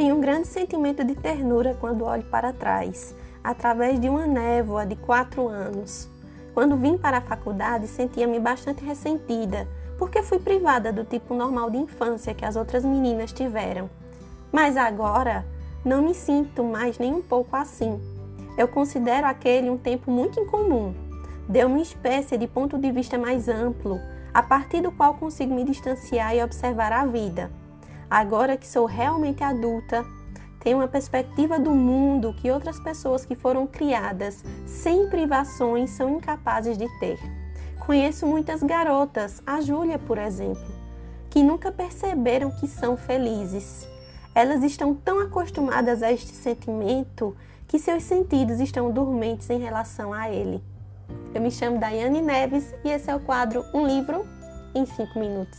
Tenho um grande sentimento de ternura quando olho para trás, através de uma névoa de quatro anos. Quando vim para a faculdade, sentia-me bastante ressentida, porque fui privada do tipo normal de infância que as outras meninas tiveram. Mas agora, não me sinto mais nem um pouco assim. Eu considero aquele um tempo muito incomum. Deu uma espécie de ponto de vista mais amplo, a partir do qual consigo me distanciar e observar a vida. Agora que sou realmente adulta, tenho uma perspectiva do mundo que outras pessoas que foram criadas sem privações são incapazes de ter. Conheço muitas garotas, a Júlia, por exemplo, que nunca perceberam que são felizes. Elas estão tão acostumadas a este sentimento que seus sentidos estão dormentes em relação a ele. Eu me chamo Daiane Neves e esse é o quadro Um Livro em 5 Minutos.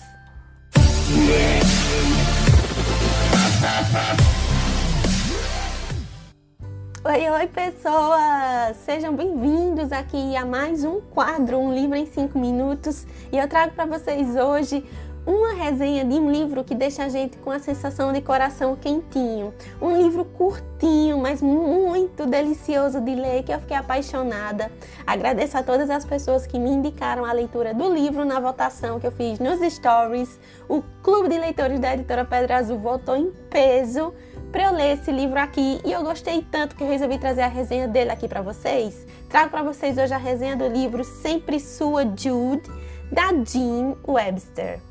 Oi, oi, pessoas! Sejam bem-vindos aqui a mais um quadro, um livro em 5 minutos. E eu trago para vocês hoje uma resenha de um livro que deixa a gente com a sensação de coração quentinho. Um livro curtinho, mas muito delicioso de ler, que eu fiquei apaixonada. Agradeço a todas as pessoas que me indicaram a leitura do livro na votação que eu fiz nos stories. O Clube de Leitores da Editora Pedra Azul votou em peso para eu ler esse livro aqui e eu gostei tanto que eu resolvi trazer a resenha dele aqui para vocês. Trago para vocês hoje a resenha do livro Sempre Sua Jude, da Jean Webster.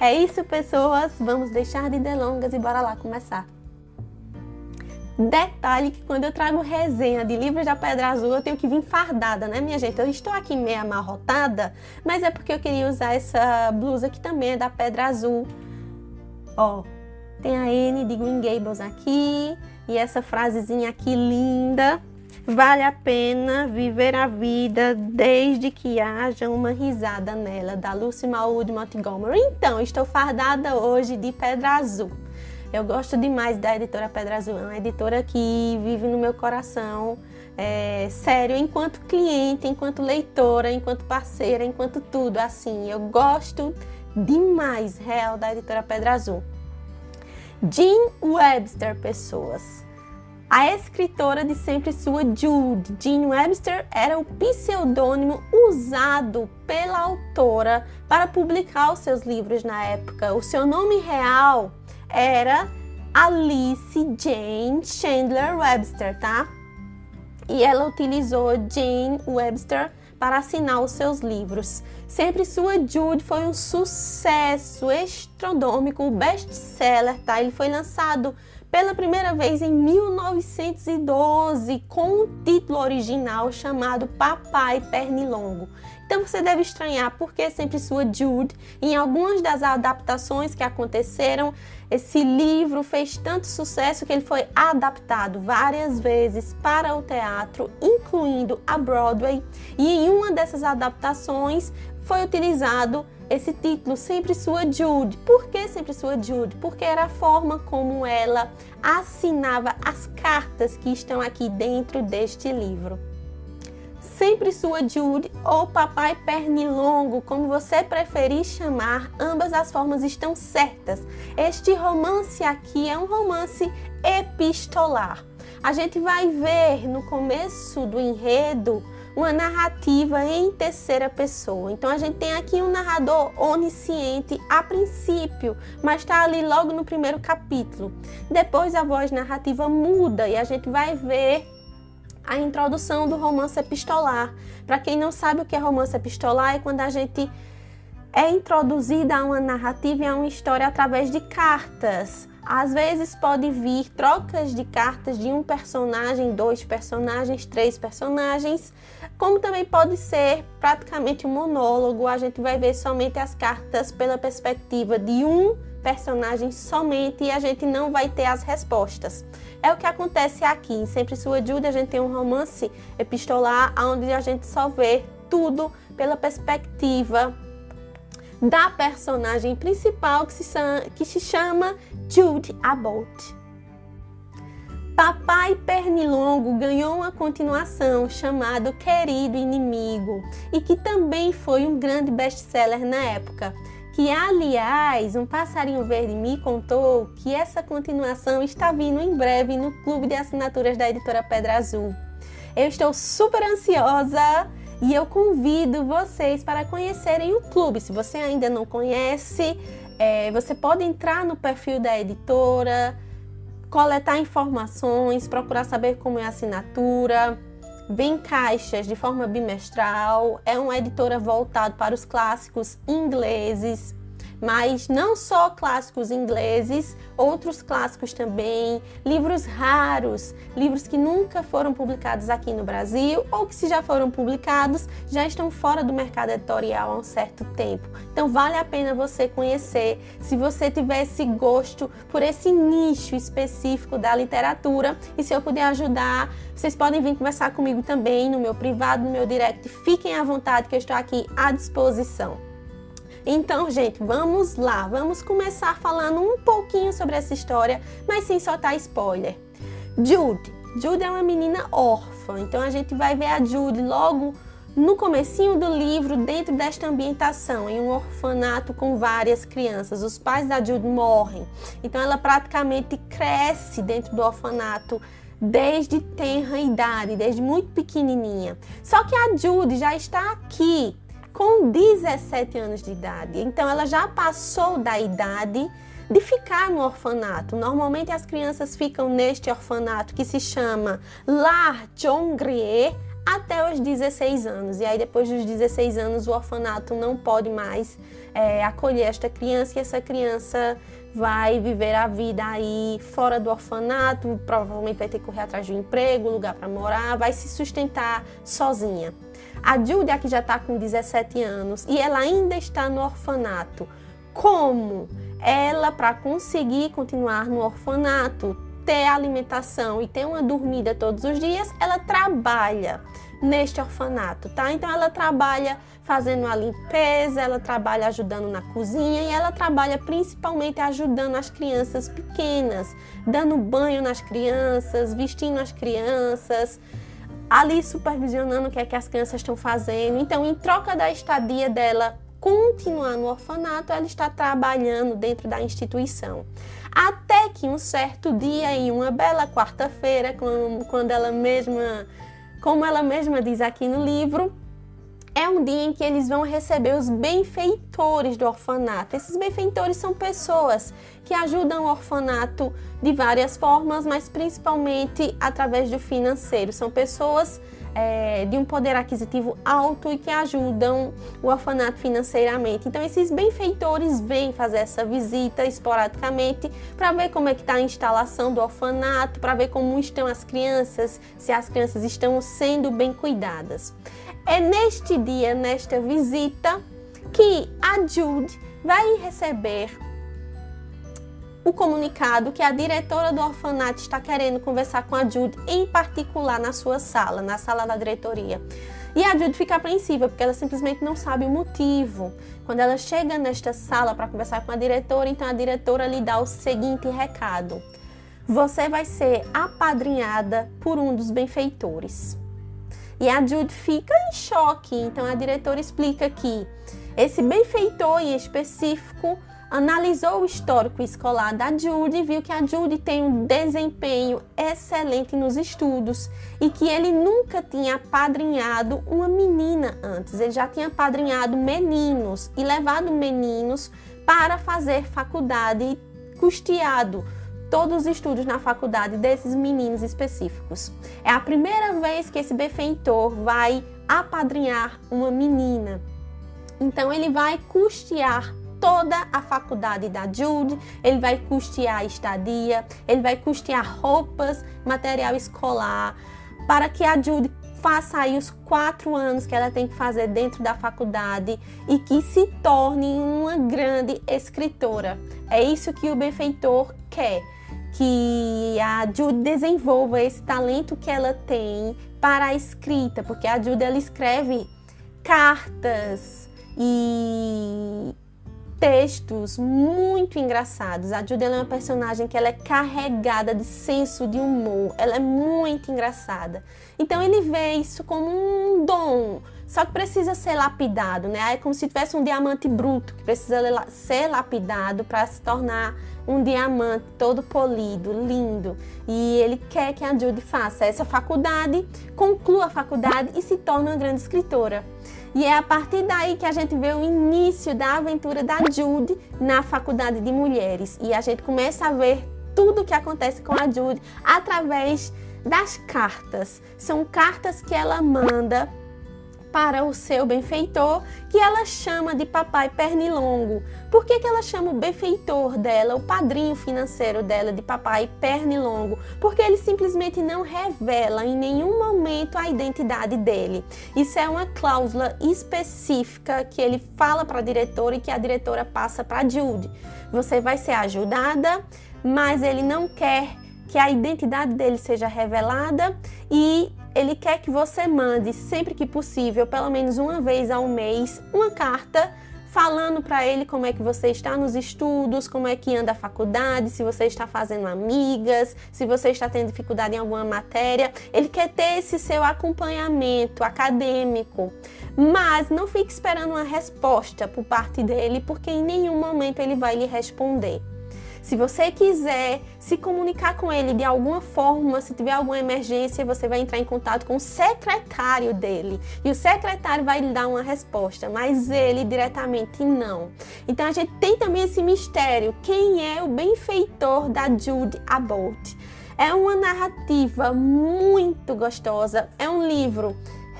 É isso, pessoas. Vamos deixar de delongas e bora lá começar. Detalhe que quando eu trago resenha de livros da Pedra Azul, eu tenho que vir fardada, né, minha gente? Eu estou aqui meio amarrotada, mas é porque eu queria usar essa blusa que também é da Pedra Azul. Ó, tem a N de Green Gables aqui e essa frasezinha aqui linda. Vale a pena viver a vida desde que haja uma risada nela, da Lucy Maud Montgomery. Então, estou fardada hoje de Pedra Azul. Eu gosto demais da editora Pedra Azul, é uma editora que vive no meu coração. É, sério, enquanto cliente, enquanto leitora, enquanto parceira, enquanto tudo, assim, eu gosto demais, real, da editora Pedra Azul. Jean Webster, pessoas. A escritora de sempre sua Jude, Jean Webster, era o pseudônimo usado pela autora para publicar os seus livros na época. O seu nome real era Alice Jane Chandler Webster, tá? E ela utilizou Jane Webster para assinar os seus livros. Sempre sua Jude foi um sucesso estronômico, best-seller, tá? Ele foi lançado pela primeira vez em 1912 com um título original chamado Papai Pernilongo. Então você deve estranhar porque sempre sua Jude, em algumas das adaptações que aconteceram, esse livro fez tanto sucesso que ele foi adaptado várias vezes para o teatro, incluindo a Broadway, e em uma dessas adaptações foi utilizado esse título, Sempre Sua Jude. Por que Sempre Sua Jude? Porque era a forma como ela assinava as cartas que estão aqui dentro deste livro. Sempre Sua Jude ou Papai Pernilongo, como você preferir chamar, ambas as formas estão certas. Este romance aqui é um romance epistolar. A gente vai ver no começo do enredo uma narrativa em terceira pessoa. Então a gente tem aqui um narrador onisciente a princípio, mas está ali logo no primeiro capítulo. Depois a voz narrativa muda e a gente vai ver a introdução do romance epistolar. Para quem não sabe o que é romance epistolar, é quando a gente é introduzida a uma narrativa e a uma história através de cartas. Às vezes pode vir trocas de cartas de um personagem, dois personagens, três personagens, como também pode ser praticamente um monólogo, a gente vai ver somente as cartas pela perspectiva de um personagem somente e a gente não vai ter as respostas. É o que acontece aqui. Em Sempre Sua Jude, a gente tem um romance epistolar onde a gente só vê tudo pela perspectiva da personagem principal que se, que se chama Jude Abbott. Papai Pernilongo ganhou uma continuação chamado Querido Inimigo e que também foi um grande best-seller na época, que aliás, um passarinho verde me contou que essa continuação está vindo em breve no clube de assinaturas da editora Pedra Azul. Eu estou super ansiosa e eu convido vocês para conhecerem o clube. Se você ainda não conhece, é, você pode entrar no perfil da editora, coletar informações, procurar saber como é a assinatura. Vem caixas de forma bimestral. É uma editora voltada para os clássicos ingleses mas não só clássicos ingleses, outros clássicos também, livros raros, livros que nunca foram publicados aqui no Brasil ou que se já foram publicados, já estão fora do mercado editorial há um certo tempo. Então vale a pena você conhecer, se você tiver esse gosto por esse nicho específico da literatura e se eu puder ajudar, vocês podem vir conversar comigo também no meu privado, no meu direct. Fiquem à vontade que eu estou aqui à disposição. Então, gente, vamos lá, vamos começar falando um pouquinho sobre essa história, mas sem soltar spoiler. Jude. Jude é uma menina órfã, então a gente vai ver a Jude logo no comecinho do livro, dentro desta ambientação, em um orfanato com várias crianças. Os pais da Jude morrem, então ela praticamente cresce dentro do orfanato desde tenra idade, desde muito pequenininha. Só que a Jude já está aqui com 17 anos de idade. Então ela já passou da idade de ficar no orfanato. Normalmente as crianças ficam neste orfanato que se chama Lar Jongrie até os 16 anos. E aí depois dos 16 anos o orfanato não pode mais é, acolher esta criança e essa criança vai viver a vida aí fora do orfanato, provavelmente vai ter que correr atrás de um emprego, lugar para morar, vai se sustentar sozinha. A Judy aqui já está com 17 anos e ela ainda está no orfanato. Como? Ela, para conseguir continuar no orfanato, ter alimentação e ter uma dormida todos os dias, ela trabalha neste orfanato, tá? Então ela trabalha fazendo a limpeza, ela trabalha ajudando na cozinha e ela trabalha principalmente ajudando as crianças pequenas, dando banho nas crianças, vestindo as crianças, ali supervisionando o que é que as crianças estão fazendo. Então, em troca da estadia dela continuar no orfanato, ela está trabalhando dentro da instituição. Até que um certo dia, em uma bela quarta-feira, quando ela mesma, como ela mesma diz aqui no livro, é um dia em que eles vão receber os benfeitores do orfanato. Esses benfeitores são pessoas que ajudam o orfanato de várias formas, mas principalmente através do financeiro. São pessoas é, de um poder aquisitivo alto e que ajudam o orfanato financeiramente. Então, esses benfeitores vêm fazer essa visita esporadicamente para ver como é que está a instalação do orfanato, para ver como estão as crianças, se as crianças estão sendo bem cuidadas. É neste dia, nesta visita, que a Jude vai receber o comunicado que a diretora do orfanato está querendo conversar com a Jude, em particular na sua sala, na sala da diretoria. E a Jude fica apreensiva porque ela simplesmente não sabe o motivo. Quando ela chega nesta sala para conversar com a diretora, então a diretora lhe dá o seguinte recado: Você vai ser apadrinhada por um dos benfeitores. E a Jude fica em choque. Então a diretora explica que esse benfeitor em específico analisou o histórico escolar da Jude e viu que a Jude tem um desempenho excelente nos estudos e que ele nunca tinha padrinhado uma menina antes. Ele já tinha padrinhado meninos e levado meninos para fazer faculdade custeado todos os estudos na faculdade desses meninos específicos. É a primeira vez que esse benfeitor vai apadrinhar uma menina. Então ele vai custear toda a faculdade da Jude, ele vai custear a estadia, ele vai custear roupas, material escolar, para que a Jude faça aí os quatro anos que ela tem que fazer dentro da faculdade e que se torne uma grande escritora. É isso que o benfeitor quer que a Jude desenvolva esse talento que ela tem para a escrita, porque a Jude ela escreve cartas e textos muito engraçados. A Jude é uma personagem que ela é carregada de senso de humor, ela é muito engraçada. Então ele vê isso como um dom, só que precisa ser lapidado, né? É como se tivesse um diamante bruto que precisa ser lapidado para se tornar um diamante todo polido, lindo. E ele quer que a Judy faça essa faculdade, conclua a faculdade e se torne uma grande escritora. E é a partir daí que a gente vê o início da aventura da Judy na faculdade de mulheres. E a gente começa a ver tudo o que acontece com a Judy através das cartas. São cartas que ela manda para o seu benfeitor, que ela chama de papai pernilongo. Por que, que ela chama o benfeitor dela, o padrinho financeiro dela, de papai pernilongo? Porque ele simplesmente não revela em nenhum momento a identidade dele. Isso é uma cláusula específica que ele fala para a diretora e que a diretora passa para Jude. Você vai ser ajudada, mas ele não quer que a identidade dele seja revelada e ele quer que você mande sempre que possível, pelo menos uma vez ao mês, uma carta falando para ele como é que você está nos estudos, como é que anda a faculdade, se você está fazendo amigas, se você está tendo dificuldade em alguma matéria. Ele quer ter esse seu acompanhamento acadêmico, mas não fique esperando uma resposta por parte dele, porque em nenhum momento ele vai lhe responder. Se você quiser se comunicar com ele de alguma forma, se tiver alguma emergência, você vai entrar em contato com o secretário dele. E o secretário vai lhe dar uma resposta, mas ele diretamente não. Então a gente tem também esse mistério: quem é o benfeitor da Jude Abbott? É uma narrativa muito gostosa, é um livro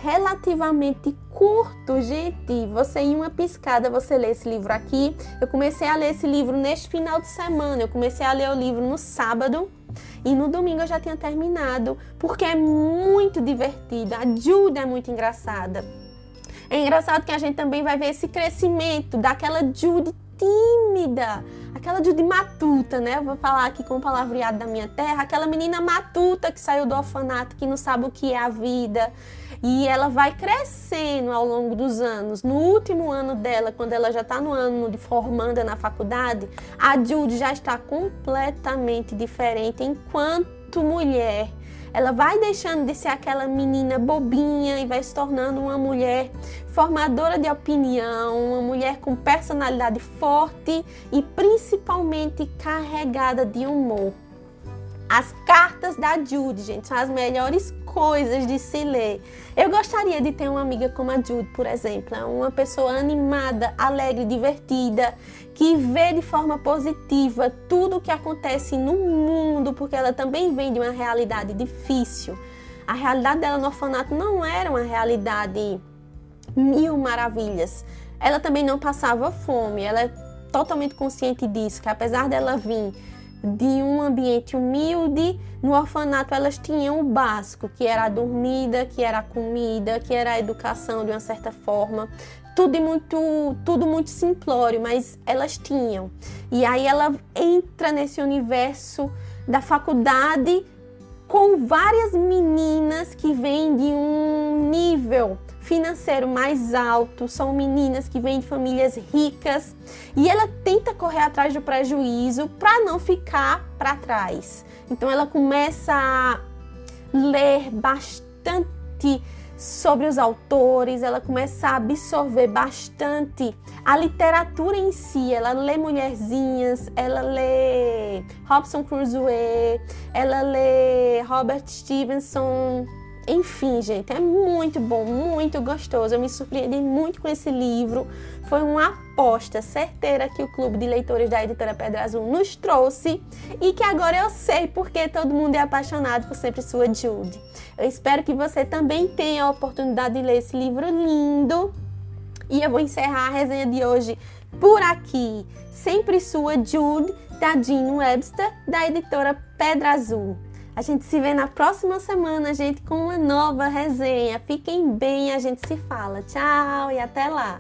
relativamente curto, gente. Você em uma piscada você lê esse livro aqui. Eu comecei a ler esse livro neste final de semana. Eu comecei a ler o livro no sábado e no domingo eu já tinha terminado, porque é muito divertido. A Jude é muito engraçada. É engraçado que a gente também vai ver esse crescimento daquela Jude tímida, aquela Judy matuta, né? Eu vou falar aqui com o palavreado da minha terra, aquela menina matuta que saiu do orfanato, que não sabe o que é a vida. E ela vai crescendo ao longo dos anos. No último ano dela, quando ela já está no ano de formanda na faculdade, a Judy já está completamente diferente enquanto mulher ela vai deixando de ser aquela menina bobinha e vai se tornando uma mulher formadora de opinião, uma mulher com personalidade forte e principalmente carregada de humor. As cartas da Jude, gente, são as melhores coisas de se ler. Eu gostaria de ter uma amiga como a Jude, por exemplo, é uma pessoa animada, alegre, divertida, que vê de forma positiva tudo o que acontece no mundo, porque ela também vem de uma realidade difícil. A realidade dela no orfanato não era uma realidade mil maravilhas. Ela também não passava fome, ela é totalmente consciente disso, que apesar dela vir de um ambiente humilde, no orfanato elas tinham o básico, que era a dormida, que era a comida, que era a educação de uma certa forma. Tudo muito, tudo muito simplório, mas elas tinham. E aí ela entra nesse universo da faculdade com várias meninas que vêm de um nível financeiro mais alto, são meninas que vêm de famílias ricas e ela tenta correr atrás do prejuízo para não ficar para trás. Então ela começa a ler bastante sobre os autores, ela começa a absorver bastante a literatura em si. Ela lê Mulherzinhas, ela lê Robson Crusoe, ela lê Robert Stevenson, enfim, gente, é muito bom, muito gostoso. Eu me surpreendi muito com esse livro. Foi uma aposta certeira que o Clube de Leitores da Editora Pedra Azul nos trouxe e que agora eu sei porque todo mundo é apaixonado por Sempre Sua Jude. Eu espero que você também tenha a oportunidade de ler esse livro lindo. E eu vou encerrar a resenha de hoje por aqui. Sempre Sua Jude, da Jean Webster, da editora Pedra Azul. A gente se vê na próxima semana, gente, com uma nova resenha. Fiquem bem, a gente se fala. Tchau e até lá!